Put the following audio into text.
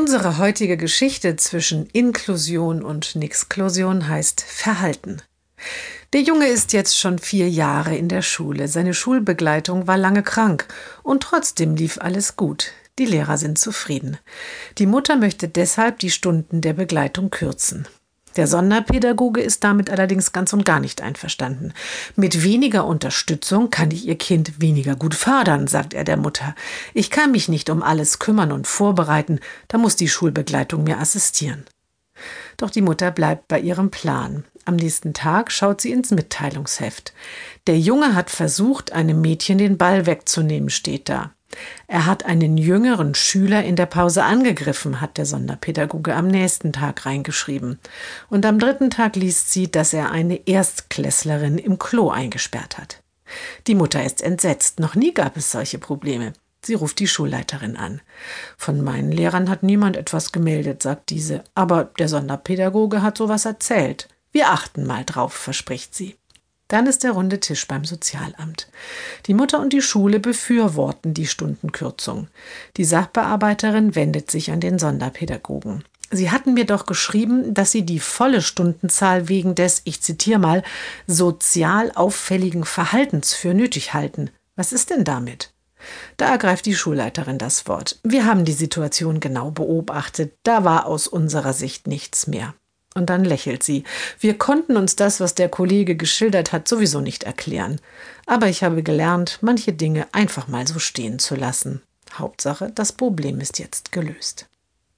Unsere heutige Geschichte zwischen Inklusion und Nixklusion heißt Verhalten. Der Junge ist jetzt schon vier Jahre in der Schule. Seine Schulbegleitung war lange krank und trotzdem lief alles gut. Die Lehrer sind zufrieden. Die Mutter möchte deshalb die Stunden der Begleitung kürzen. Der Sonderpädagoge ist damit allerdings ganz und gar nicht einverstanden. Mit weniger Unterstützung kann ich Ihr Kind weniger gut fördern, sagt er der Mutter. Ich kann mich nicht um alles kümmern und vorbereiten, da muss die Schulbegleitung mir assistieren. Doch die Mutter bleibt bei ihrem Plan. Am nächsten Tag schaut sie ins Mitteilungsheft. Der Junge hat versucht, einem Mädchen den Ball wegzunehmen, steht da. Er hat einen jüngeren Schüler in der Pause angegriffen, hat der Sonderpädagoge am nächsten Tag reingeschrieben. Und am dritten Tag liest sie, dass er eine Erstklässlerin im Klo eingesperrt hat. Die Mutter ist entsetzt. Noch nie gab es solche Probleme. Sie ruft die Schulleiterin an. Von meinen Lehrern hat niemand etwas gemeldet, sagt diese. Aber der Sonderpädagoge hat sowas erzählt. Wir achten mal drauf, verspricht sie. Dann ist der runde Tisch beim Sozialamt. Die Mutter und die Schule befürworten die Stundenkürzung. Die Sachbearbeiterin wendet sich an den Sonderpädagogen. Sie hatten mir doch geschrieben, dass Sie die volle Stundenzahl wegen des, ich zitiere mal, sozial auffälligen Verhaltens für nötig halten. Was ist denn damit? Da ergreift die Schulleiterin das Wort. Wir haben die Situation genau beobachtet. Da war aus unserer Sicht nichts mehr. Und dann lächelt sie. Wir konnten uns das, was der Kollege geschildert hat, sowieso nicht erklären. Aber ich habe gelernt, manche Dinge einfach mal so stehen zu lassen. Hauptsache, das Problem ist jetzt gelöst.